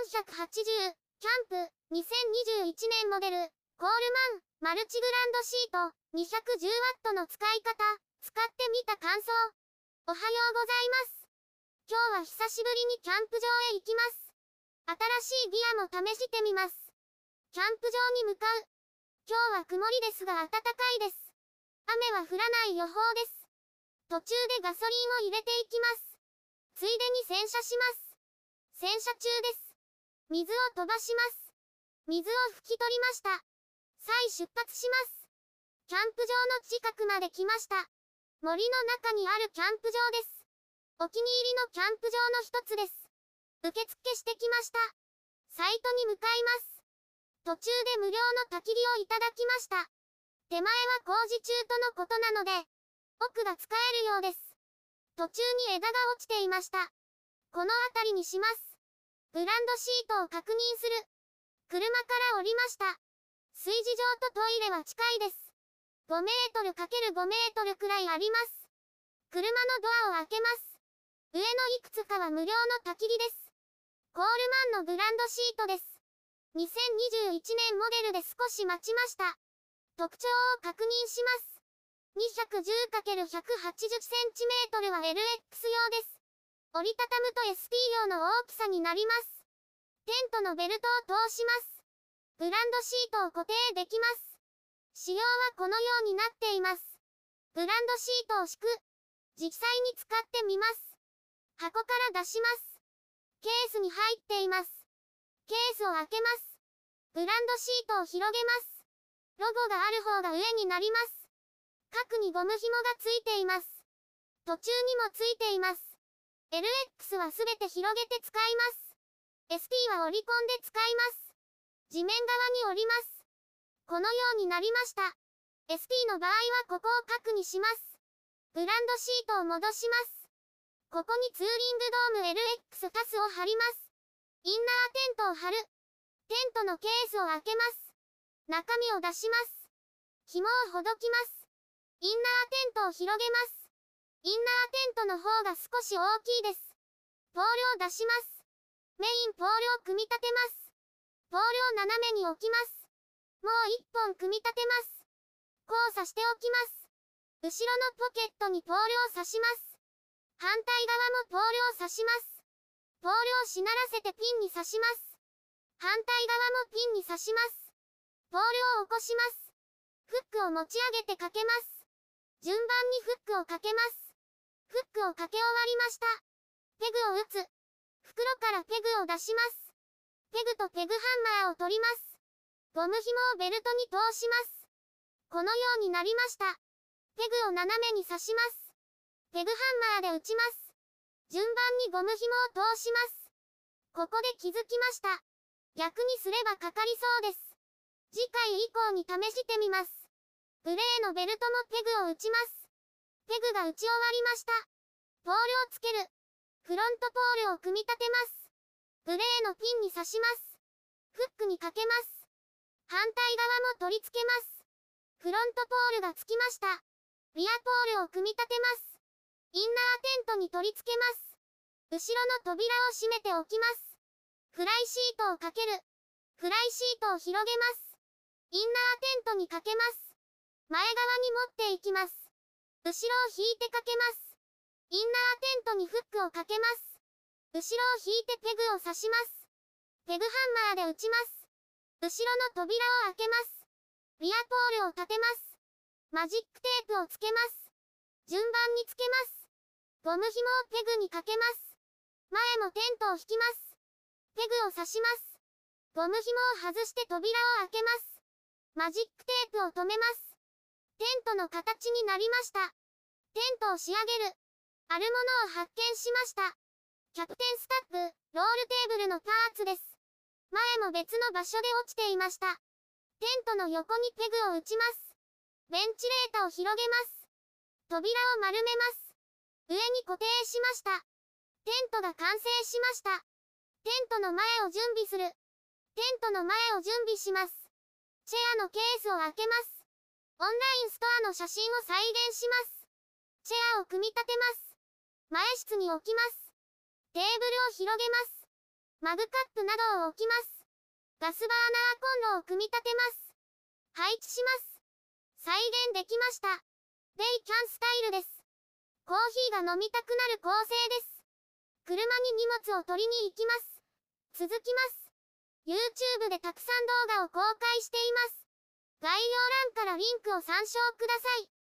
480、キャンプ、2021年モデル、コールマン、マルチグランドシート、210W の使い方、使ってみた感想。おはようございます。今日は久しぶりにキャンプ場へ行きます。新しいギアも試してみます。キャンプ場に向かう。今日は曇りですが暖かいです。雨は降らない予報です。途中でガソリンを入れていきます。ついでに洗車します。洗車中です。水を飛ばします。水を拭き取りました。再出発します。キャンプ場の近くまで来ました。森の中にあるキャンプ場です。お気に入りのキャンプ場の一つです。受付してきました。サイトに向かいます。途中で無料の焚き火をいただきました。手前は工事中とのことなので、奥が使えるようです。途中に枝が落ちていました。この辺りにします。グランドシートを確認する。車から降りました。炊事場とトイレは近いです。5メートル ×5 メートルくらいあります。車のドアを開けます。上のいくつかは無料の焚き火です。コールマンのブランドシートです。2021年モデルで少し待ちました。特徴を確認します。210×180cm は LX 用です。折りたたむと SP 用の大きさになります。テントのベルトを通します。ブランドシートを固定できます。仕様はこのようになっています。ブランドシートを敷く。実際に使ってみます。箱から出します。ケースに入っています。ケースを開けます。ブランドシートを広げます。ロゴがある方が上になります。角にゴム紐がついています。途中にもついています。LX はすべて広げて使います。SP は折り込んで使います。地面側に折ります。このようになりました。SP の場合はここを角にします。ブランドシートを戻します。ここにツーリングドーム LX タスを貼ります。インナーテントを貼る。テントのケースを開けます。中身を出します。紐をほどきます。インナーテントを広げます。インナーテントの方が少し大きいです。ポールを出します。メインポールを組み立てます。ポールを斜めに置きます。もう一本組み立てます。交差しておきます。後ろのポケットにポールを刺します。反対側もポールを刺します。ポールをしならせてピンに刺します。反対側もピンに刺します。ポールを起こします。フックを持ち上げてかけます。順番にフックをかけます。フックをかけ終わりました。ペグを打つ。袋からペグを出します。ペグとペグハンマーを取ります。ゴム紐をベルトに通します。このようになりました。ペグを斜めに刺します。ペグハンマーで打ちます。順番にゴム紐を通します。ここで気づきました。逆にすればかかりそうです。次回以降に試してみます。グレーのベルトもペグを打ちます。ペグが打ち終わりました。ポールをつける。フロントポールを組み立てます。グレーのピンに刺します。フックにかけます。反対側も取り付けます。フロントポールがつきました。リアポールを組み立てます。インナーテントに取り付けます。後ろの扉を閉めておきます。フライシートをかける。フライシートを広げます。インナーテントにかけます。前側に持っていきます。後ろを引いてかけます。インナーテントにフックをかけます。後ろを引いてペグを刺します。ペグハンマーで打ちます。後ろの扉を開けます。リアポールを立てます。マジックテープをつけます。順番につけます。ゴム紐をペグにかけます。前もテントを引きます。ペグを刺します。ゴム紐を外して扉を開けます。マジックテープを止めます。テントの形になりました。テントを仕上げる。あるものを発見しました。キャプテンスタッフ、ロールテーブルのパーツです。前も別の場所で落ちていました。テントの横にペグを打ちます。ベンチレータを広げます。扉を丸めます。上に固定しました。テントが完成しました。テントの前を準備する。テントの前を準備します。チェアのケースを開けます。オンラインストアの写真を再現します。チェアを組み立てます。前室に置きます。テーブルを広げます。マグカップなどを置きます。ガスバーナーコンロを組み立てます。配置します。再現できました。デイキャンスタイルです。コーヒーが飲みたくなる構成です。車に荷物を取りに行きます。続きます。YouTube でたくさん動画を公開しています。概要欄からリンクを参照ください。